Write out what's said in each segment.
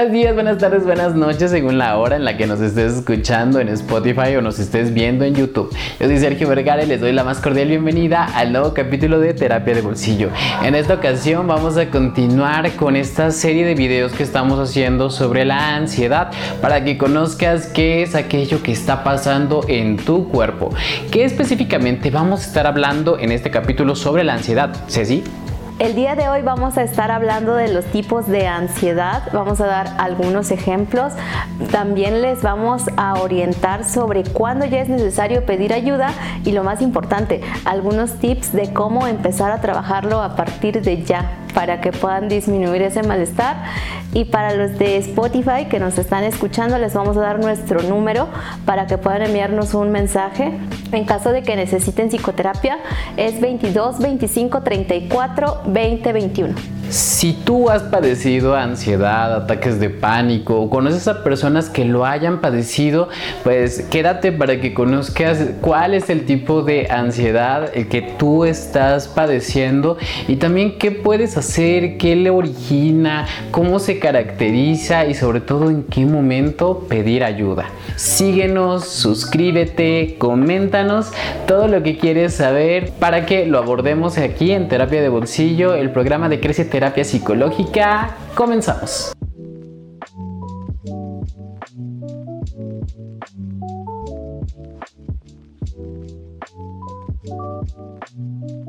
Buenos días, buenas tardes, buenas noches, según la hora en la que nos estés escuchando en Spotify o nos estés viendo en YouTube. Yo soy Sergio Vergara y les doy la más cordial bienvenida al nuevo capítulo de Terapia de Bolsillo. En esta ocasión vamos a continuar con esta serie de videos que estamos haciendo sobre la ansiedad para que conozcas qué es aquello que está pasando en tu cuerpo. ¿Qué específicamente vamos a estar hablando en este capítulo sobre la ansiedad? Ceci. El día de hoy vamos a estar hablando de los tipos de ansiedad, vamos a dar algunos ejemplos, también les vamos a orientar sobre cuándo ya es necesario pedir ayuda y lo más importante, algunos tips de cómo empezar a trabajarlo a partir de ya para que puedan disminuir ese malestar. Y para los de Spotify que nos están escuchando, les vamos a dar nuestro número para que puedan enviarnos un mensaje. En caso de que necesiten psicoterapia, es 22 25 34 20 21. Si tú has padecido ansiedad, ataques de pánico o conoces a personas que lo hayan padecido, pues quédate para que conozcas cuál es el tipo de ansiedad el que tú estás padeciendo y también qué puedes hacer, qué le origina, cómo se caracteriza y sobre todo en qué momento pedir ayuda. Síguenos, suscríbete, coméntanos todo lo que quieres saber para que lo abordemos aquí en Terapia de Bolsillo, el programa de Crece terapia psicológica. Comenzamos.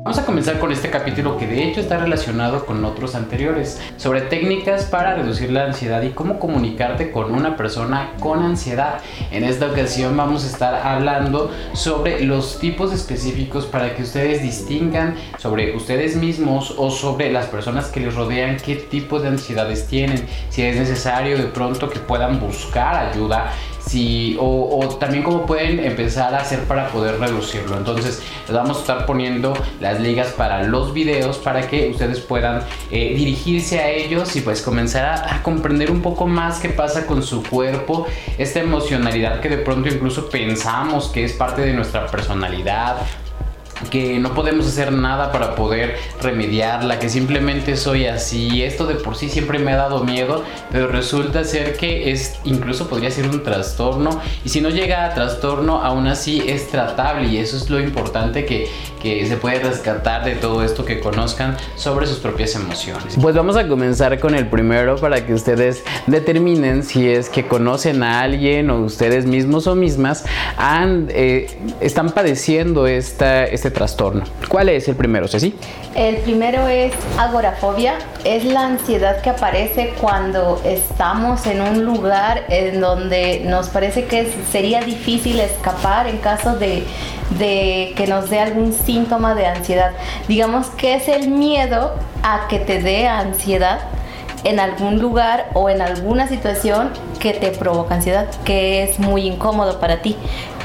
Vamos a comenzar con este capítulo que de hecho está relacionado con otros anteriores, sobre técnicas para reducir la ansiedad y cómo comunicarte con una persona con ansiedad. En esta ocasión vamos a estar hablando sobre los tipos específicos para que ustedes distingan sobre ustedes mismos o sobre las personas que les rodean qué tipo de ansiedades tienen, si es necesario de pronto que puedan buscar ayuda si, o, también cómo pueden empezar a hacer para poder reducirlo. Entonces, les vamos a estar poniendo las ligas para los videos para que ustedes puedan eh, dirigirse a ellos y pues comenzar a, a, comprender un poco más qué pasa con su cuerpo, esta emocionalidad que de pronto incluso pensamos que es parte de nuestra personalidad que no podemos hacer nada para poder remediarla, que simplemente soy así. Esto de por sí siempre me ha dado miedo, pero resulta ser que es incluso podría ser un trastorno y si no llega a trastorno, aún así es tratable y eso es lo importante que, que se puede rescatar de todo esto que conozcan sobre sus propias emociones. Pues vamos a comenzar con el primero para que ustedes determinen si es que conocen a alguien o ustedes mismos o mismas han, eh, están padeciendo esta, este ¿Cuál es el primero, Ceci? El primero es agorafobia. Es la ansiedad que aparece cuando estamos en un lugar en donde nos parece que sería difícil escapar en caso de, de que nos dé algún síntoma de ansiedad. Digamos que es el miedo a que te dé ansiedad en algún lugar o en alguna situación que te provoca ansiedad, que es muy incómodo para ti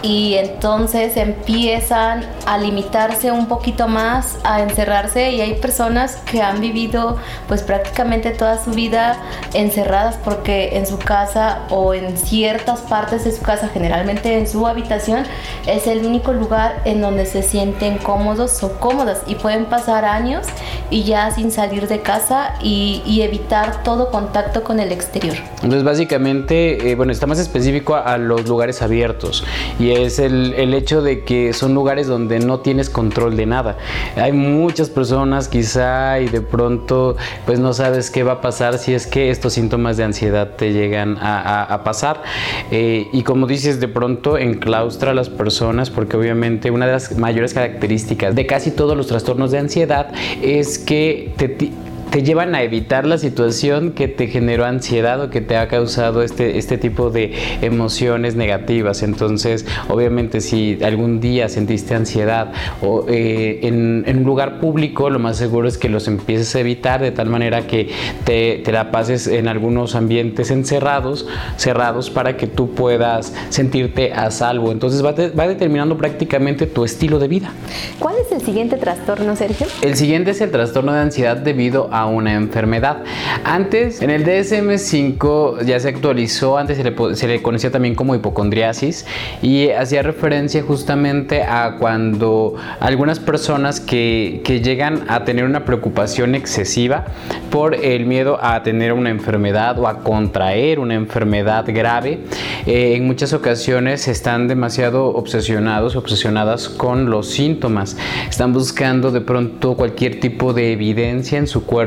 y entonces empiezan a limitarse un poquito más, a encerrarse. Y hay personas que han vivido pues prácticamente toda su vida encerradas porque en su casa o en ciertas partes de su casa, generalmente en su habitación, es el único lugar en donde se sienten cómodos o cómodas. Y pueden pasar años y ya sin salir de casa y, evitar todo contacto con el exterior. Entonces básicamente, eh, bueno, está más específico a, a los lugares abiertos. Y es el, el, hecho de que son lugares donde no tienes control de nada. Hay muchas personas quizá y de pronto pues no sabes qué va a pasar si es que estos síntomas de ansiedad te llegan a, a, pasar. Eh, y como dices, de pronto enclaustra a las personas porque obviamente una de las mayores características de casi todos los trastornos de ansiedad es que te te llevan a evitar la situación que te generó ansiedad o que te ha causado este, este tipo de emociones negativas. Entonces, obviamente, si algún día sentiste ansiedad o eh, en, en, un lugar público, lo más seguro es que los empieces a evitar de tal manera que te, te la pases en algunos ambientes encerrados, cerrados, para que tú puedas sentirte a salvo. Entonces, va, de, va determinando prácticamente tu estilo de vida. ¿Cuál es el siguiente trastorno, Sergio? El siguiente es el trastorno de ansiedad debido a a una enfermedad. Antes, en el DSM5 ya se actualizó, antes se le, conocía también como hipocondriasis y hacía referencia justamente a cuando algunas personas que, llegan a tener una preocupación excesiva por el miedo a tener una enfermedad o a contraer una enfermedad grave, eh, en muchas ocasiones están demasiado obsesionados, obsesionadas con los síntomas. Están buscando de pronto cualquier tipo de evidencia en su cuerpo.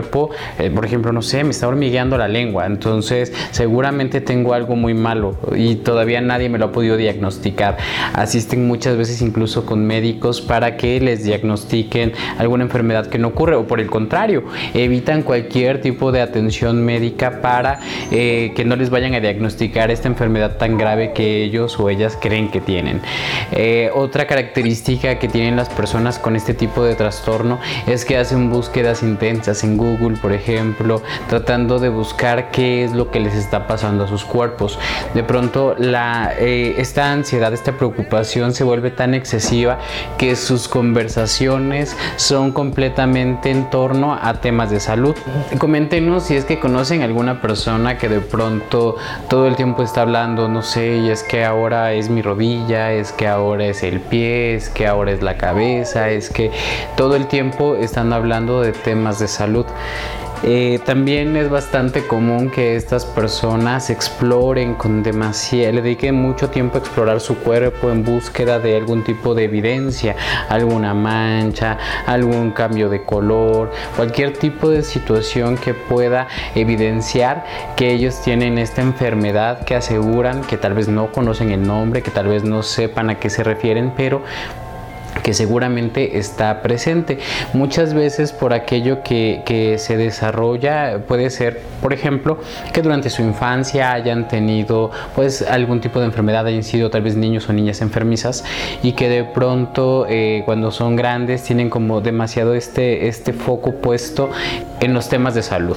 Eh, por ejemplo, no sé, me está hormigueando la lengua. Entonces, seguramente tengo algo muy malo y todavía nadie me lo ha podido diagnosticar. Asisten muchas veces incluso con médicos para que les diagnostiquen alguna enfermedad que no ocurre o por el contrario, evitan cualquier tipo de atención médica para eh, que no les vayan a diagnosticar esta enfermedad tan grave que ellos o ellas creen que tienen. Eh, otra característica que tienen las personas con este tipo de trastorno es que hacen búsquedas intensas en Google, por ejemplo, tratando de buscar qué es lo que les está pasando a sus cuerpos. De pronto eh, esta ansiedad, esta preocupación se vuelve tan excesiva que sus conversaciones son completamente en torno a temas de salud. Coméntenos si es que conocen alguna persona que de pronto todo el tiempo está hablando, no sé, y es que ahora es mi rodilla, es que ahora es el pie, es que ahora es la cabeza, es que todo el tiempo están hablando de temas de salud. Eh, también es bastante común que estas personas exploren con demasiado, le dediquen mucho tiempo a explorar su cuerpo en búsqueda de algún tipo de evidencia, alguna mancha, algún cambio de color, cualquier tipo de situación que pueda evidenciar que ellos tienen esta enfermedad que aseguran que tal vez no conocen el nombre, que tal vez no sepan a qué se refieren, pero que seguramente está presente. Muchas veces por aquello que, que, se desarrolla puede ser, por ejemplo, que durante su infancia hayan tenido pues algún tipo de enfermedad, hayan sido tal vez niños o niñas enfermizas y que de pronto eh, cuando son grandes tienen como demasiado este, este foco puesto en los temas de salud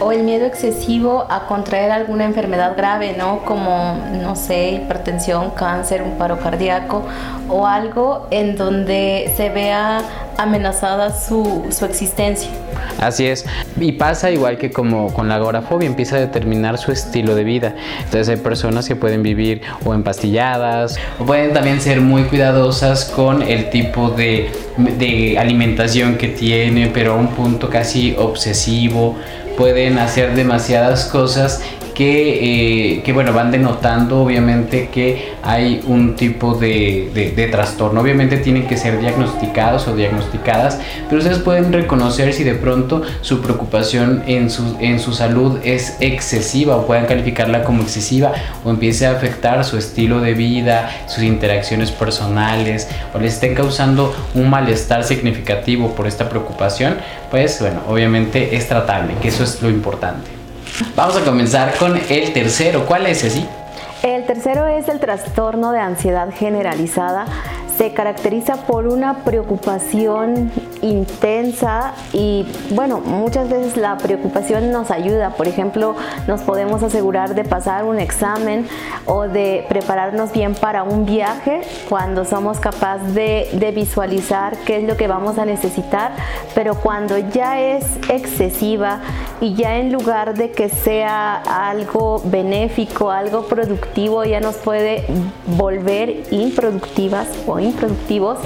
o el miedo excesivo a contraer alguna enfermedad grave, ¿no? Como, no sé, hipertensión, cáncer, un paro cardíaco o algo en donde se vea amenazada su, su existencia. Así es, y pasa igual que como con la agorafobia, empieza a determinar su estilo de vida. Entonces hay personas que pueden vivir o empastilladas, o pueden también ser muy cuidadosas con el tipo de, de alimentación que tiene, pero a un punto casi obsesivo pueden hacer demasiadas cosas que, eh, bueno, van denotando obviamente que hay un tipo de, trastorno. Obviamente tienen que ser diagnosticados o diagnosticadas, pero ustedes pueden reconocer si de pronto su preocupación en su, en su salud es excesiva o pueden calificarla como excesiva o empiece a afectar su estilo de vida, sus interacciones personales o le estén causando un malestar significativo por esta preocupación, pues bueno, obviamente es tratable, que eso es lo importante. Vamos a comenzar con el tercero. ¿Cuál es ese? El tercero es el trastorno de ansiedad generalizada se caracteriza por una preocupación intensa y bueno, muchas veces la preocupación nos ayuda. Por ejemplo, nos podemos asegurar de pasar un examen o de prepararnos bien para un viaje cuando somos capaces de, visualizar qué es lo que vamos a necesitar, pero cuando ya es excesiva y ya en lugar de que sea algo benéfico, algo productivo, ya nos puede volver improductivas o improductivos.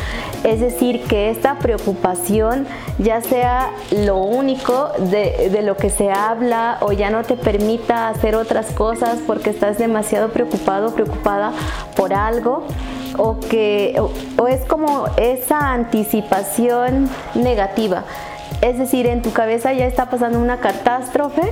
Es decir, que esta preocupación ya sea lo único de, de lo que se habla o ya no te permita hacer otras cosas porque estás demasiado preocupado, preocupada por algo o que o es como esa anticipación negativa es decir, en tu cabeza ya está pasando una catástrofe,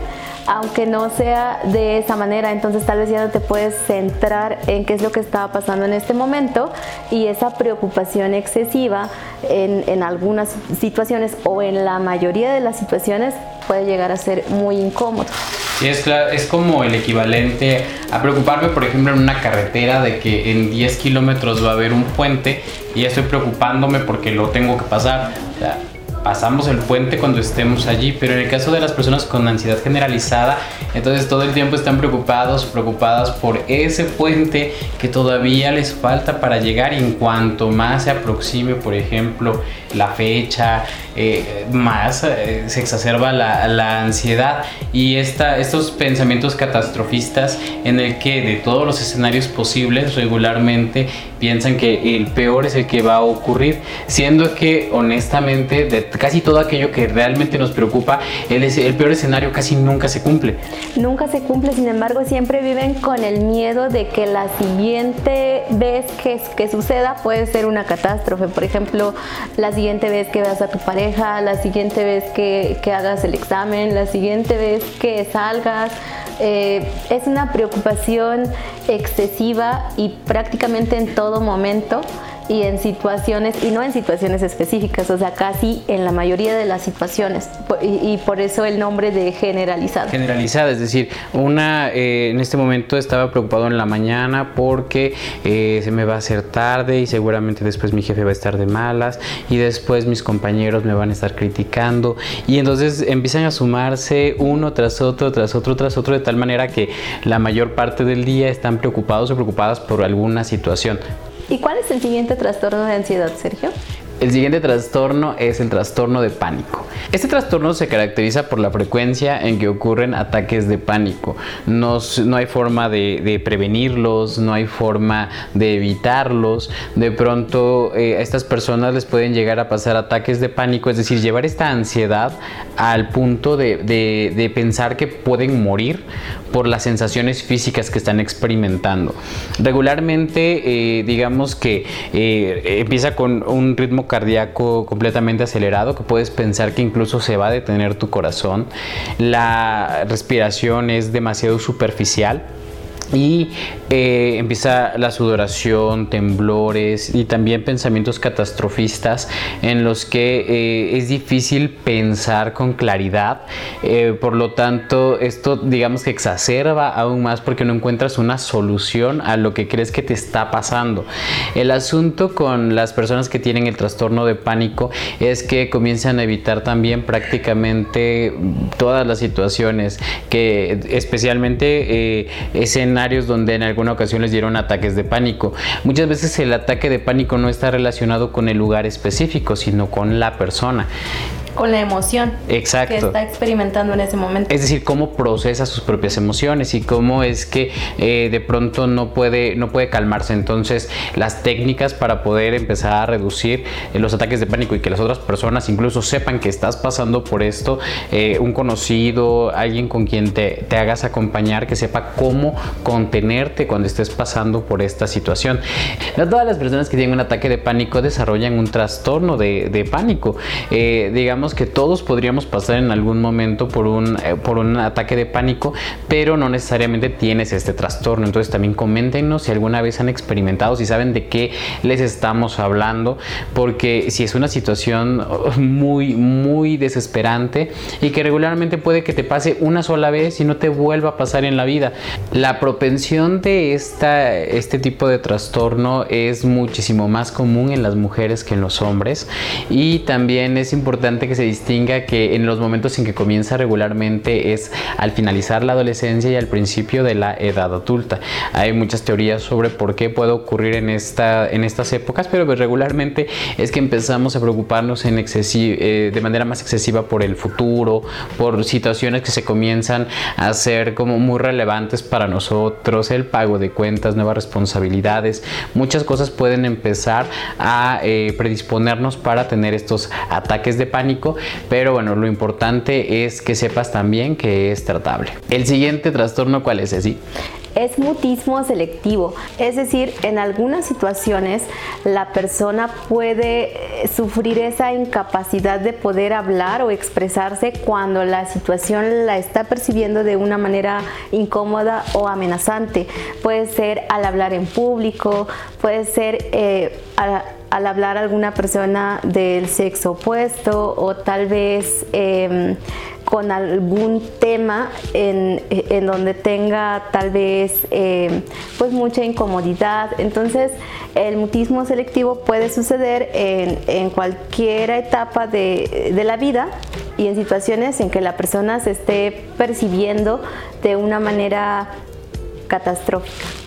aunque no sea de esa manera, entonces tal vez ya no te puedes centrar en qué es lo que estaba pasando en este momento y esa preocupación excesiva en, algunas situaciones o en la mayoría de las situaciones puede llegar a ser muy incómodo. Es, es como el equivalente a preocuparme, por ejemplo, en una carretera de que en 10 kilómetros va a haber un puente y ya estoy preocupándome porque lo tengo que pasar pasamos el puente cuando estemos allí, pero en el caso de las personas con ansiedad generalizada, entonces todo el tiempo están preocupados, preocupadas por ese puente que todavía les falta para llegar y en cuanto más se aproxime, por ejemplo, la fecha, eh, más eh, se exacerba la, la, ansiedad y esta, estos pensamientos catastrofistas en el que de todos los escenarios posibles regularmente piensan que el peor es el que va a ocurrir, siendo que honestamente de casi todo aquello que realmente nos preocupa, el, peor escenario casi nunca se cumple. Nunca se cumple, sin embargo siempre viven con el miedo de que la siguiente vez que, suceda puede ser una catástrofe. Por ejemplo, la siguiente vez que veas a tu pareja, la siguiente vez que, que hagas el examen, la siguiente vez que salgas. Eh, es una preocupación excesiva y prácticamente en todo momento y en situaciones, y no en situaciones específicas, o sea, casi en la mayoría de las situaciones, y, por eso el nombre de generalizada. Generalizada, es decir, una eh, en este momento estaba preocupado en la mañana porque eh, se me va a hacer tarde y seguramente después mi jefe va a estar de malas y después mis compañeros me van a estar criticando y entonces empiezan a sumarse uno tras otro, tras otro, tras otro, de tal manera que la mayor parte del día están preocupados o preocupadas por alguna situación. ¿Y cuál es el siguiente trastorno de ansiedad, Sergio? El siguiente trastorno es el trastorno de pánico. Este trastorno se caracteriza por la frecuencia en que ocurren ataques de pánico. No, no hay forma de, prevenirlos, no hay forma de evitarlos. De pronto eh, a estas personas les pueden llegar a pasar ataques de pánico, es decir, llevar esta ansiedad al punto de pensar que pueden morir por las sensaciones físicas que están experimentando. Regularmente, eh, digamos que eh, empieza con un ritmo cardíaco completamente acelerado, que puedes pensar que incluso se va a detener tu corazón. La respiración es demasiado superficial y eh, empieza la sudoración, temblores y también pensamientos catastrofistas en los que eh, es difícil pensar con claridad. Eh, por lo tanto, esto digamos que exacerba aún más porque no encuentras una solución a lo que crees que te está pasando. El asunto con las personas que tienen el trastorno de pánico es que comienzan a evitar también prácticamente todas las situaciones que especialmente escenarios donde en alguna ocasión les dieron ataques de pánico. Muchas veces el ataque de pánico no está relacionado con el lugar específico, sino con la persona con la emoción Exacto. que está experimentando en ese momento. Es decir, cómo procesa sus propias emociones y cómo es que eh, de pronto no puede, no puede calmarse. Entonces, las técnicas para poder empezar a reducir eh, los ataques de pánico y que las otras personas incluso sepan que estás pasando por esto, eh, un conocido, alguien con quien te, te, hagas acompañar, que sepa cómo contenerte cuando estés pasando por esta situación. No todas las personas que tienen un ataque de pánico desarrollan un trastorno de, de pánico. digamos, que todos podríamos pasar en algún momento por un, eh, por un ataque de pánico, pero no necesariamente tienes este trastorno. Entonces también coméntenos si alguna vez han experimentado, si saben de qué les estamos hablando, porque si es una situación muy, muy desesperante y que regularmente puede que te pase una sola vez y no te vuelva a pasar en la vida. La propensión de esta, este tipo de trastorno es muchísimo más común en las mujeres que en los hombres y también es importante que se distinga que en los momentos en que comienza regularmente es al finalizar la adolescencia y al principio de la edad adulta. Hay muchas teorías sobre por qué puede ocurrir en, esta, en estas épocas, pero pues regularmente es que empezamos a preocuparnos en eh, de manera más excesiva por el futuro, por situaciones que se comienzan a ser como muy relevantes para nosotros, el pago de cuentas, nuevas responsabilidades, muchas cosas pueden empezar a eh, predisponernos para tener estos ataques de pánico pero bueno, lo importante es que sepas también que es tratable. El siguiente trastorno, ¿cuál es, es mutismo selectivo. Es decir, en algunas situaciones la persona puede eh, sufrir esa incapacidad de poder hablar o expresarse cuando la situación la está percibiendo de una manera incómoda o amenazante. Puede ser al hablar en público, puede ser eh, al hablar a alguna persona del sexo opuesto o tal vez em, con algún tema en, donde tenga tal vez em, pues mucha incomodidad. Entonces el mutismo selectivo puede suceder en, cualquier etapa de, de la vida y en situaciones en que la persona se esté percibiendo de una manera catastrófica.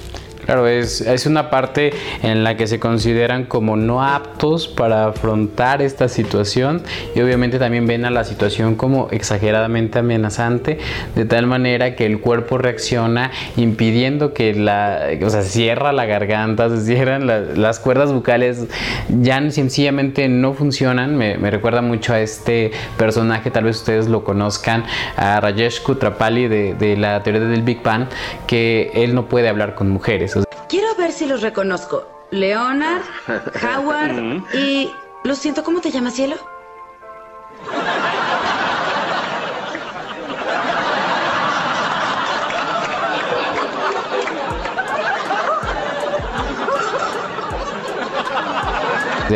Claro, es, es una parte en la que se consideran como no aptos para afrontar esta situación y obviamente también ven a la situación como exageradamente amenazante, de tal manera que el cuerpo reacciona impidiendo que la, o sea, cierra la garganta, se cierran las cuerdas bucales, ya sencillamente no funcionan. Me, recuerda mucho a este personaje, tal vez ustedes lo conozcan, a Rajesh Kutrapali de, de la teoría del Big Bang, que él no puede hablar con mujeres. Quiero ver si los reconozco. Leonard, Howard y... Lo siento, ¿cómo te llamas, cielo?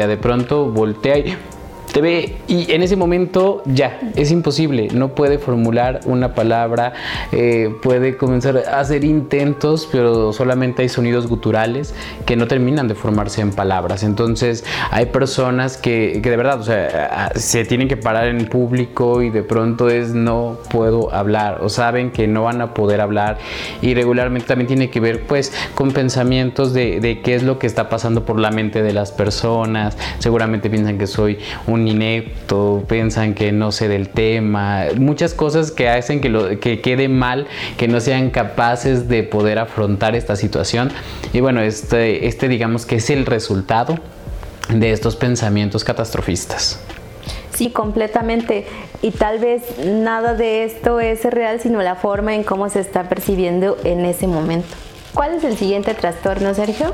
de pronto voltea y ve y en ese momento ya, es imposible, no puede formular una palabra, eh, puede comenzar a hacer intentos, pero solamente hay sonidos guturales que no terminan de formarse en palabras. Entonces hay personas que, que de verdad, o sea, se tienen que parar en público y de pronto es no puedo hablar o saben que no van a poder hablar y regularmente también tiene que ver pues con pensamientos de, de qué es lo que está pasando por la mente de las personas. Seguramente piensan que soy un inepto, piensan que no sé del tema, muchas cosas que hacen que, lo, que quede mal, que no sean capaces de poder afrontar esta situación. Y bueno, este, este digamos que es el resultado de estos pensamientos catastrofistas. Sí, completamente. Y tal vez nada de esto es real, sino la forma en cómo se está percibiendo en ese momento. ¿Cuál es el siguiente trastorno, Sergio?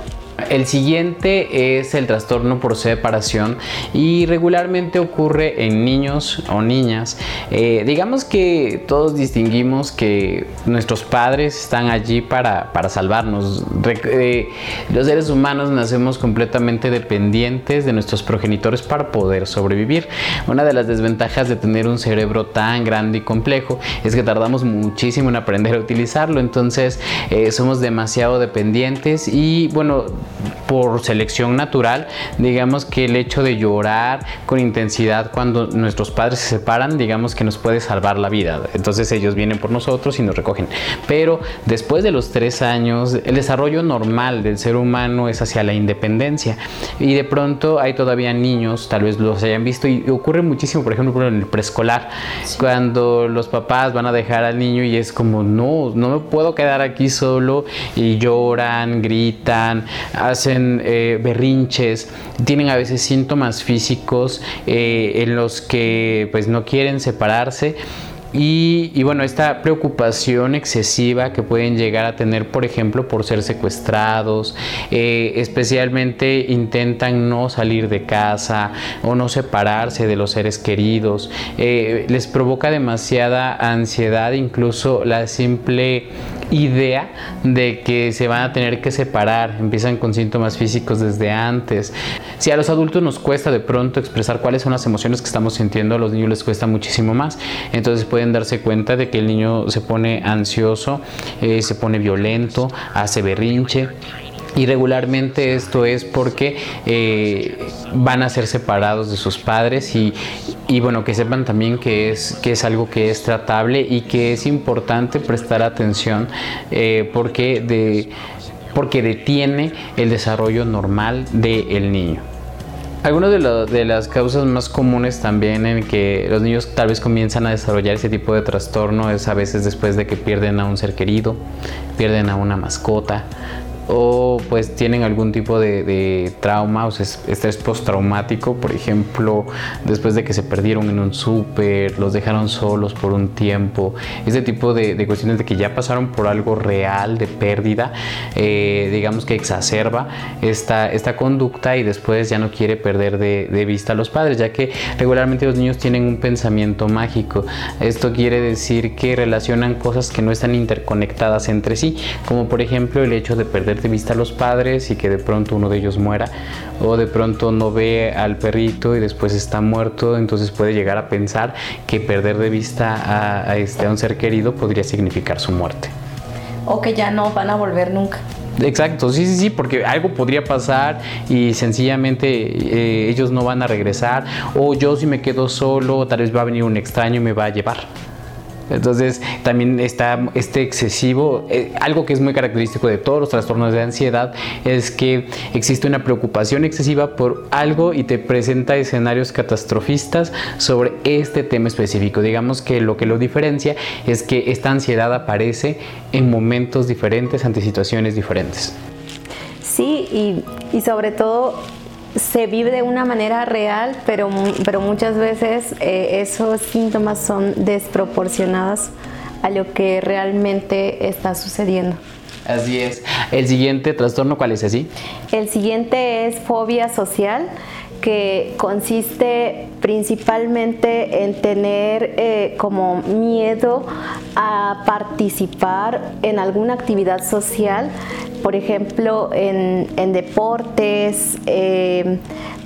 El siguiente es el trastorno por separación y regularmente ocurre en niños o niñas. Eh, digamos que todos distinguimos que nuestros padres están allí para, salvarnos. Eh, los seres humanos nacemos completamente dependientes de nuestros progenitores para poder sobrevivir. Una de las desventajas de tener un cerebro tan grande y complejo es que tardamos muchísimo en aprender a utilizarlo. Entonces eh, somos demasiado dependientes y bueno, por selección natural, digamos que el hecho de llorar con intensidad cuando nuestros padres se separan, digamos que nos puede salvar la vida. Entonces ellos vienen por nosotros y nos recogen. Pero después de los tres años, el desarrollo normal del ser humano es hacia la independencia. Y de pronto hay todavía niños, tal vez los hayan visto, y ocurre muchísimo, por ejemplo, en el preescolar, cuando los papás van a dejar al niño y es como, no, no me puedo quedar aquí solo, y lloran, gritan, hacen eh, berrinches, tienen a veces síntomas físicos eh, en los que pues no quieren separarse y, bueno, esta preocupación excesiva que pueden llegar a tener, por ejemplo, por ser secuestrados, eh, especialmente intentan no salir de casa o no separarse de los seres queridos, eh, les provoca demasiada ansiedad, incluso la simple idea de que se van a tener que separar, empiezan con síntomas físicos desde antes. Si a los adultos nos cuesta de pronto expresar cuáles son las emociones que estamos sintiendo, a los niños les cuesta muchísimo más. Entonces darse cuenta de que el niño se pone ansioso, eh, se pone violento, hace berrinche. Y regularmente esto es porque eh, van a ser separados de sus padres y, bueno, que sepan también que es, que es algo que es tratable y que es importante prestar atención eh, porque, de, porque detiene el desarrollo normal del niño. Algunas de, las causas más comunes también en que los niños tal vez comienzan a desarrollar ese tipo de trastorno es a veces después de que pierden a un ser querido, pierden a una mascota, o pues tienen algún tipo de, trauma o estrés postraumático, por ejemplo, después de que se perdieron en un súper, los dejaron solos por un tiempo, ese tipo de, cuestiones de que ya pasaron por algo real de pérdida, eh, digamos que exacerba esta, esta conducta y después ya no quiere perder de, de vista a los padres, ya que regularmente los niños tienen un pensamiento mágico. Esto quiere decir que relacionan cosas que no están interconectadas entre sí, como por ejemplo el hecho de perder de vista a los padres y que de pronto uno de ellos muera o de pronto no ve al perrito y después está muerto, entonces puede llegar a pensar que perder de vista a, este, a un ser querido podría significar su muerte. O que ya no van a volver nunca. Exacto, sí, sí, sí, porque algo podría pasar y sencillamente eh, ellos no van a regresar o yo si me quedo solo tal vez va a venir un extraño y me va a llevar. Entonces también está este excesivo, eh, algo que es muy característico de todos los trastornos de ansiedad es que existe una preocupación excesiva por algo y te presenta escenarios catastrofistas sobre este tema específico. Digamos que lo que lo diferencia es que esta ansiedad aparece en momentos diferentes ante situaciones diferentes. Sí, y, y sobre todo se vive de una manera real, pero, pero muchas veces eh, esos síntomas son desproporcionados a lo que realmente está sucediendo. Así es. El siguiente trastorno, ¿cuál es así? El siguiente es fobia social que consiste principalmente en tener eh, como miedo a participar en alguna actividad social, por ejemplo, en, deportes. Eh,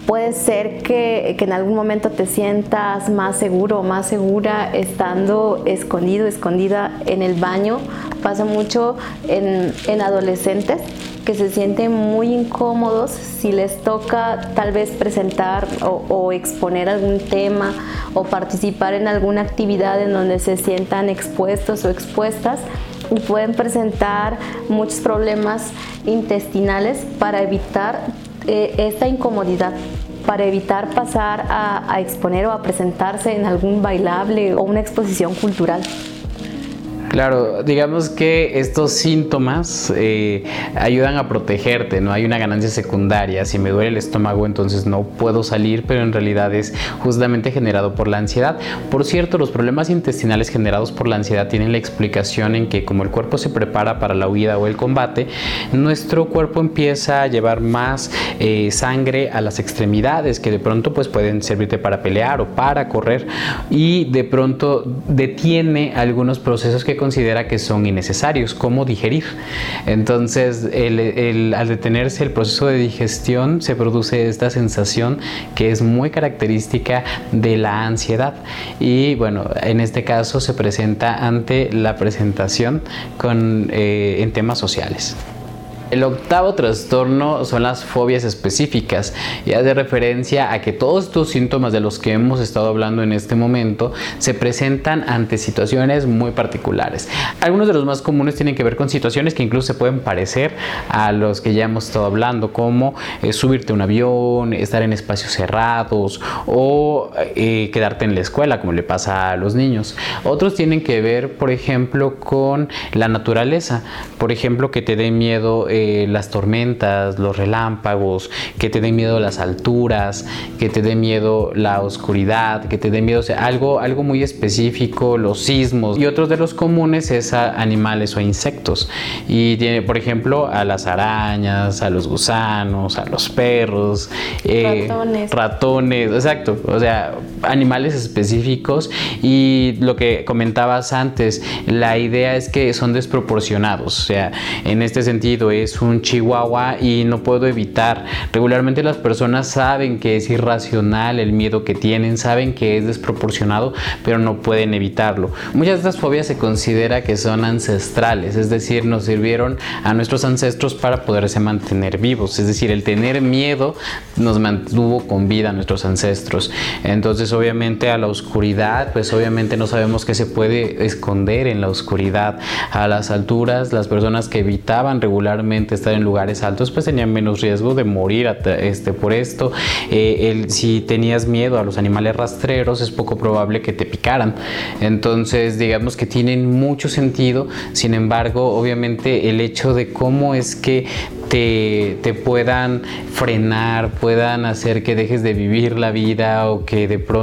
puede ser que, en algún momento te sientas más seguro o más segura estando escondido, escondida en el baño. Pasa mucho en, en adolescentes que se sienten muy incómodos si les toca tal vez presentar o, exponer algún tema o participar en alguna actividad en donde se sientan expuestos o expuestas y pueden presentar muchos problemas intestinales para evitar eh, esta incomodidad para evitar pasar a exponer o a presentarse en algún bailable o una exposición cultural. Claro, digamos que estos síntomas eh, ayudan a protegerte, no hay una ganancia secundaria. Si me duele el estómago, entonces no puedo salir, pero en realidad es justamente generado por la ansiedad. Por cierto, los problemas intestinales generados por la ansiedad tienen la explicación en que como el cuerpo se prepara para la huida o el combate, nuestro cuerpo empieza a llevar más eh, sangre a las extremidades que de pronto pues pueden servirte para pelear o para correr y de pronto detiene algunos procesos que considera que son innecesarios, como digerir. Entonces, al detenerse el proceso de digestión, se produce esta sensación que es muy característica de la ansiedad. Y bueno, en este caso se presenta ante la presentación con, eh, en temas sociales. El octavo trastorno son las fobias específicas y hace referencia a que todos estos síntomas de los que hemos estado hablando en este momento se presentan ante situaciones muy particulares. Algunos de los más comunes tienen que ver con situaciones que incluso se pueden parecer a los que ya hemos estado hablando, como eh, subirte a un avión, estar en espacios cerrados o eh, quedarte en la escuela, como le pasa a los niños. Otros tienen que ver, por ejemplo, con la naturaleza, por ejemplo, que te dé miedo. Las tormentas, los relámpagos, que te den miedo las alturas, que te dé miedo la oscuridad, que te dé miedo algo, algo muy específico, los sismos. Y otros de los comunes es a animales o insectos. Y tiene, por ejemplo, a las arañas, a los gusanos, a los perros, eh, ratones. ratones, exacto. O sea, animales específicos. Y lo que comentabas antes, la idea es que son desproporcionados. O sea, en este sentido es un chihuahua y no puedo evitar. Regularmente las personas saben que es irracional el miedo que tienen, saben que es desproporcionado, pero no pueden evitarlo. Muchas de estas fobias se considera que son ancestrales, es decir, nos sirvieron a nuestros ancestros para poderse mantener vivos, es decir, el tener miedo nos mantuvo con vida a nuestros ancestros. Entonces, obviamente a la oscuridad, pues obviamente no sabemos qué se puede esconder en la oscuridad. A las alturas, las personas que evitaban regularmente estar en lugares altos, pues tenían menos riesgo de morir este, por esto. Eh, si tenías miedo a los animales rastreros, es poco probable que te picaran. Entonces, digamos que tienen mucho sentido. Sin embargo, obviamente el hecho de cómo es que te, puedan frenar, puedan hacer que dejes de vivir la vida o que de pronto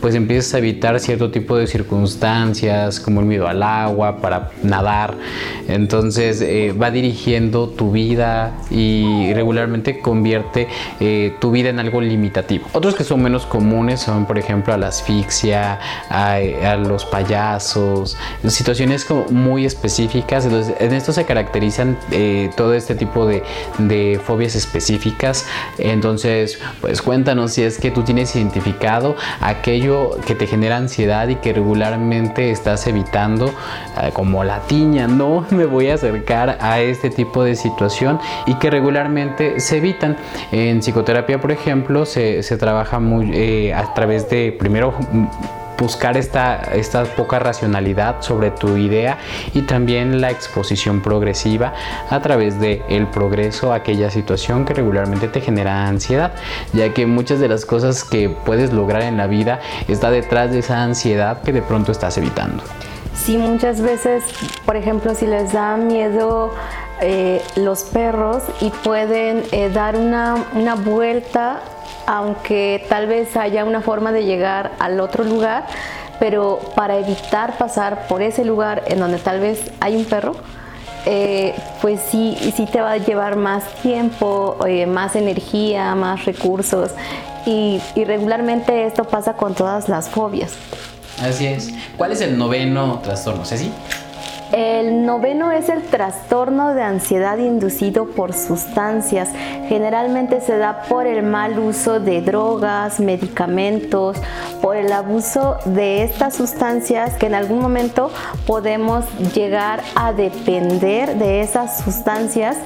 pues empieces a evitar cierto tipo de circunstancias como el miedo al agua para nadar. Entonces eh, va dirigiendo tu vida y regularmente convierte eh, tu vida en algo limitativo. Otros que son menos comunes son por ejemplo a la asfixia, a, los payasos, situaciones como muy específicas. Entonces en esto se caracterizan eh, todo este tipo de de, fobias específicas. Entonces, pues cuéntanos si es que tú tienes identificado aquello que te genera ansiedad y que regularmente estás evitando, eh, como la tiña, no me voy a acercar a este tipo de situación y que regularmente se evitan. En psicoterapia, por ejemplo, se, trabaja muy eh, a través de primero buscar esta, esta poca racionalidad sobre tu idea y también la exposición progresiva a través de el progreso a aquella situación que regularmente te genera ansiedad, ya que muchas de las cosas que puedes lograr en la vida está detrás de esa ansiedad que de pronto estás evitando. Sí, muchas veces, por ejemplo, si les da miedo eh, los perros y pueden eh, dar una, una vuelta aunque tal vez haya una forma de llegar al otro lugar, pero para evitar pasar por ese lugar en donde tal vez hay un perro, eh, pues sí, sí te va a llevar más tiempo, eh, más energía, más recursos y, y regularmente esto pasa con todas las fobias. Así es. ¿Cuál es el noveno trastorno? ¿Ceci? El noveno es el trastorno de ansiedad inducido por sustancias. Generalmente se da por el mal uso de drogas, medicamentos, por el abuso de estas sustancias que en algún momento podemos llegar a depender de esas sustancias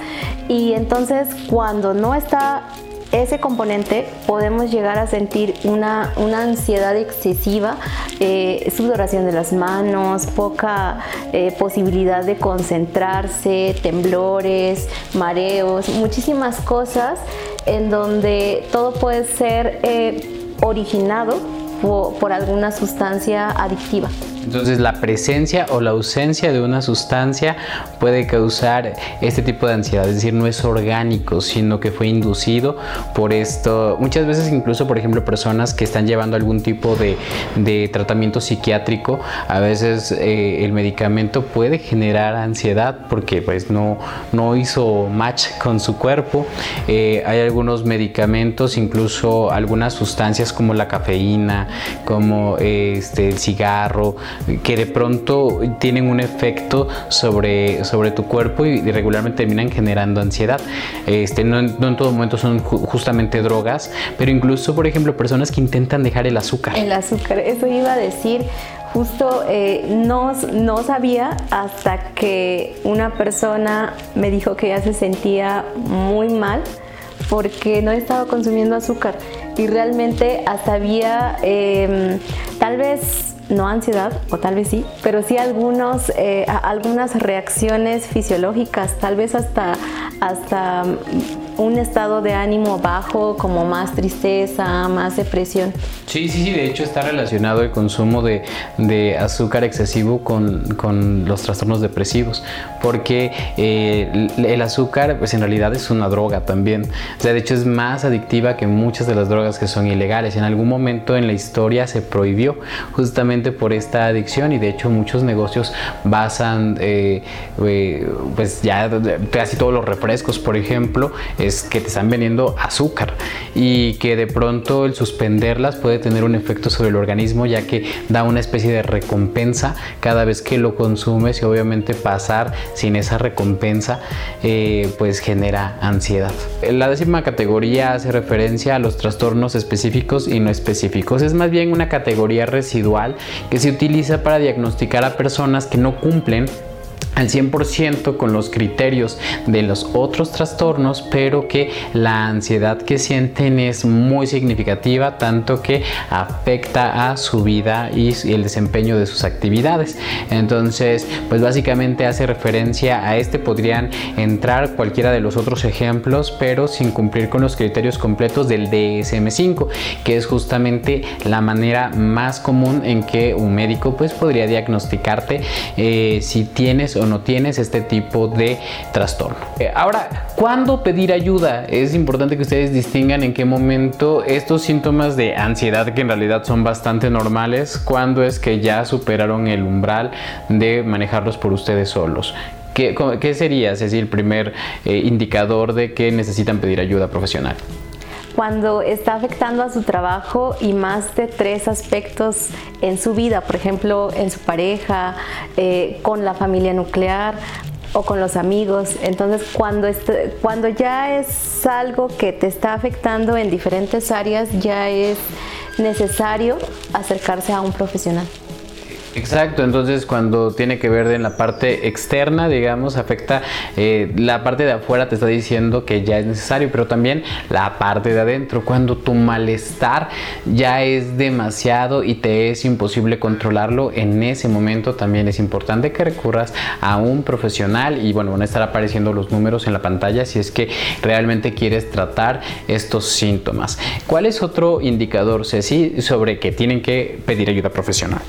y entonces cuando no está ese componente podemos llegar a sentir una, ansiedad excesiva, eh, sudoración de las manos, poca eh, posibilidad de concentrarse, temblores, mareos, muchísimas cosas en donde todo puede ser eh, originado por alguna sustancia adictiva. Entonces la presencia o la ausencia de una sustancia puede causar este tipo de ansiedad, es decir, no es orgánico, sino que fue inducido por esto. Muchas veces incluso, por ejemplo, personas que están llevando algún tipo de, tratamiento psiquiátrico, a veces eh, el medicamento puede generar ansiedad porque pues no, no hizo match con su cuerpo. Eh, hay algunos medicamentos, incluso algunas sustancias como la cafeína, como este, el cigarro, que de pronto tienen un efecto sobre, sobre tu cuerpo y, regularmente terminan generando ansiedad. Este, no, en todo momento son justamente drogas, pero incluso, por ejemplo, personas que intentan dejar el azúcar. El azúcar, eso iba a decir justo eh, no, no, sabía hasta que una persona me dijo que ya se sentía muy mal porque no estaba consumiendo azúcar y realmente hasta había em, tal vez no ansiedad, o tal vez sí, pero sí algunos, eh, algunas reacciones fisiológicas, tal vez hasta, hasta un estado de ánimo bajo, como más tristeza, más depresión. Sí, sí, sí, de hecho está relacionado el consumo de, azúcar excesivo con, los trastornos depresivos, porque eh, el azúcar pues en realidad es una droga también, o sea, de hecho es más adictiva que muchas de las drogas que son ilegales. En algún momento en la historia se prohibió justamente por esta adicción y de hecho muchos negocios basan eh, eh, pues ya casi todos los refrescos, por ejemplo, que te están vendiendo azúcar y que de pronto el suspenderlas puede tener un efecto sobre el organismo ya que da una especie de recompensa cada vez que lo consumes y obviamente pasar sin esa recompensa eh, pues genera ansiedad. La décima categoría hace referencia a los trastornos específicos y no específicos. Es más bien una categoría residual que se utiliza para diagnosticar a personas que no cumplen al 100% con los criterios de los otros trastornos, pero que la ansiedad que sienten es muy significativa, tanto que afecta a su vida y el desempeño de sus actividades. Entonces, pues básicamente hace referencia a este, podrían entrar cualquiera de los otros ejemplos, pero sin cumplir con los criterios completos del DSM5, que es justamente la manera más común en que un médico pues podría diagnosticarte eh, si tienes o no tienes este tipo de trastorno. Eh, ahora, ¿cuándo pedir ayuda? Es importante que ustedes distingan en qué momento estos síntomas de ansiedad, que en realidad son bastante normales, cuándo es que ya superaron el umbral de manejarlos por ustedes solos. ¿Qué, sería, es el primer eh, indicador de que necesitan pedir ayuda profesional? Cuando está afectando a su trabajo y más de tres aspectos en su vida, por ejemplo, en su pareja, eh, con la familia nuclear o con los amigos. Entonces, cuando, cuando ya es algo que te está afectando en diferentes áreas, ya es necesario acercarse a un profesional. Exacto, entonces cuando tiene que ver en la parte externa, digamos, afecta eh, la parte de afuera te está diciendo que ya es necesario, pero también la parte de adentro, cuando tu malestar ya es demasiado y te es imposible controlarlo, en ese momento también es importante que recurras a un profesional y bueno, van a estar apareciendo los números en la pantalla si es que realmente quieres tratar estos síntomas. ¿Cuál es otro indicador, Ceci, sobre que tienen que pedir ayuda profesional?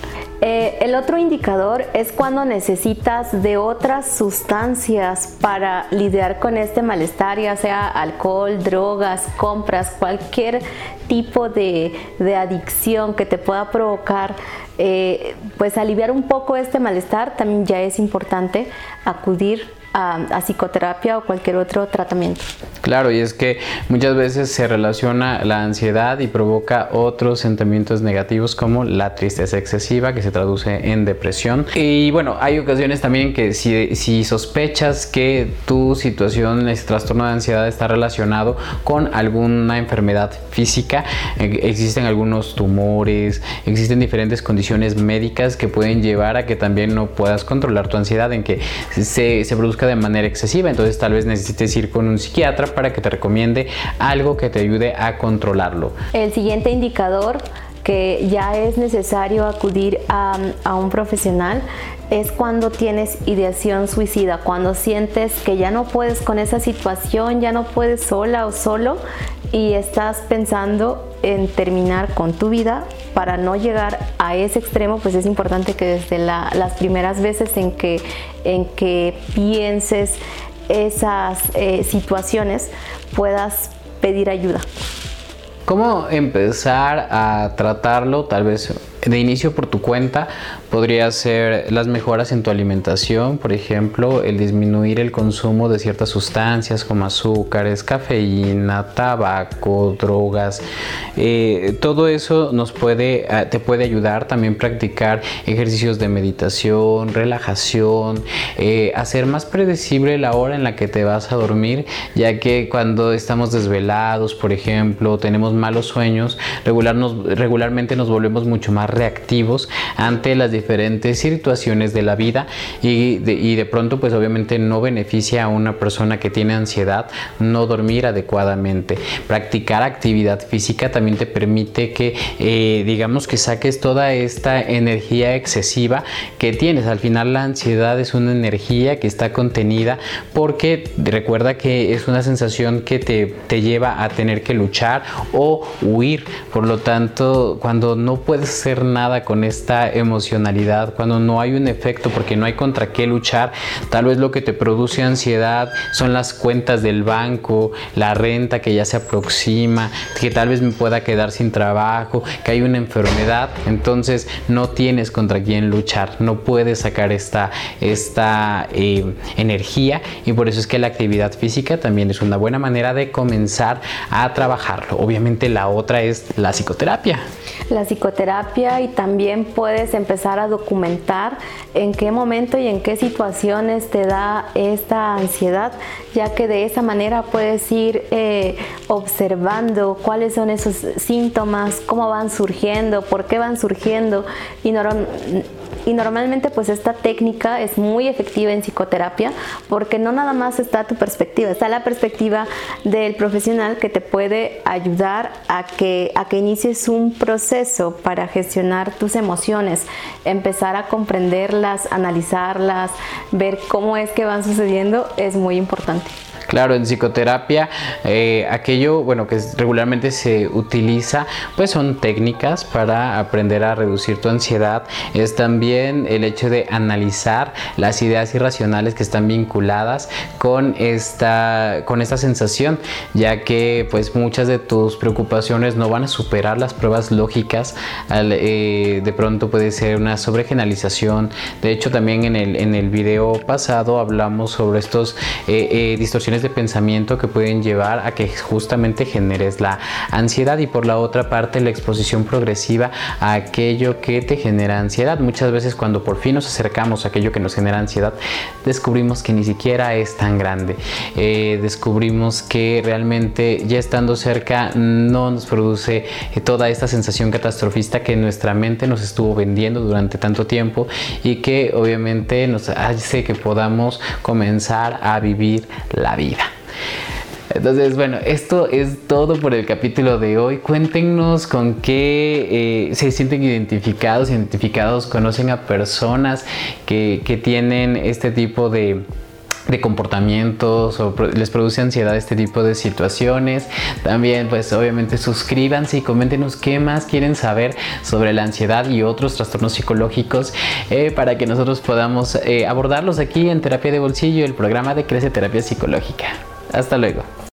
Eh, el otro indicador es cuando necesitas de otras sustancias para lidiar con este malestar, ya sea alcohol, drogas, compras, cualquier tipo de, adicción que te pueda provocar, eh, pues aliviar un poco este malestar, también ya es importante acudir a, psicoterapia o cualquier otro tratamiento. Claro, y es que muchas veces se relaciona la ansiedad y provoca otros sentimientos negativos como la tristeza excesiva que se traduce en depresión. Y bueno, hay ocasiones también que si, si sospechas que tu situación, este trastorno de ansiedad está relacionado con alguna enfermedad física, eh, existen algunos tumores, existen diferentes condiciones médicas que pueden llevar a que también no puedas controlar tu ansiedad, en que se produzca de manera excesiva. Entonces tal vez necesites ir con un psiquiatra para que te recomiende algo que te ayude a controlarlo. El siguiente indicador que ya es necesario acudir a, un profesional es cuando tienes ideación suicida, cuando sientes que ya no puedes con esa situación, ya no puedes sola o solo y estás pensando en terminar con tu vida para no llegar a ese extremo, pues es importante que desde las primeras veces en que, en que pienses esas eh, situaciones puedas pedir ayuda. ¿Cómo empezar a tratarlo? Tal vez de inicio por tu cuenta podría ser las mejoras en tu alimentación, por ejemplo, el disminuir el consumo de ciertas sustancias como azúcares, cafeína, tabaco, drogas. Eh, todo eso nos puede, ah, te puede ayudar también practicar ejercicios de meditación, relajación, eh, hacer más predecible la hora en la que te vas a dormir, ya que cuando estamos desvelados, por ejemplo, tenemos malos sueños, regularmente nos volvemos mucho más reactivos ante las situaciones de la vida y de, pronto pues obviamente no beneficia a una persona que tiene ansiedad no dormir adecuadamente. Practicar actividad física también te permite que eh, digamos que saques toda esta energía excesiva que tienes. Al final la ansiedad es una energía que está contenida porque recuerda que es una sensación que te, te lleva a tener que luchar o huir. Por lo tanto, cuando no puedes hacer nada con esta emocionalidad, cuando no hay un efecto porque no hay contra qué luchar, tal vez lo que te produce ansiedad son las cuentas del banco, la renta que ya se aproxima, que tal vez me pueda quedar sin trabajo, que hay una enfermedad, entonces no tienes contra quién luchar, no puedes sacar esta, esta eh, energía y por eso es que la actividad física también es una buena manera de comenzar a trabajarlo. Obviamente la otra es la psicoterapia. La psicoterapia y también puedes empezar documentar en qué momento y en qué situaciones te da esta ansiedad, ya que de esa manera puedes ir eh, observando cuáles son esos síntomas, cómo van surgiendo, por qué van surgiendo y y normalmente pues esta técnica es muy efectiva en psicoterapia porque no nada más está tu perspectiva, está la perspectiva del profesional que te puede ayudar a que, a que inicies un proceso para gestionar tus emociones, empezar a comprenderlas, analizarlas, ver cómo es que van sucediendo es muy importante. Claro, en psicoterapia eh, aquello, bueno, que regularmente se utiliza, pues son técnicas para aprender a reducir tu ansiedad. Es también el hecho de analizar las ideas irracionales que están vinculadas con esta, con esta sensación, ya que pues muchas de tus preocupaciones no van a superar las pruebas lógicas. Eh, de pronto puede ser una sobregeneralización. De hecho, también en el, en el video pasado hablamos sobre estos eh, distorsiones de pensamiento que pueden llevar a que justamente generes la ansiedad y por la otra parte la exposición progresiva a aquello que te genera ansiedad. Muchas veces cuando por fin nos acercamos a aquello que nos genera ansiedad, descubrimos que ni siquiera es tan grande. Eh, descubrimos que realmente ya estando cerca no nos produce toda esta sensación catastrofista que nuestra mente nos estuvo vendiendo durante tanto tiempo y que obviamente nos hace que podamos comenzar a vivir la vida. Entonces, bueno, esto es todo por el capítulo de hoy. Cuéntenos con qué eh, se sienten identificados, identificados, conocen a personas que, que tienen este tipo de, de comportamientos o les produce ansiedad este tipo de situaciones. También pues obviamente suscríbanse y coméntenos qué más quieren saber sobre la ansiedad y otros trastornos psicológicos eh, para que nosotros podamos eh, abordarlos aquí en Terapia de Bolsillo, el programa de Crece Terapia Psicológica. Hasta luego.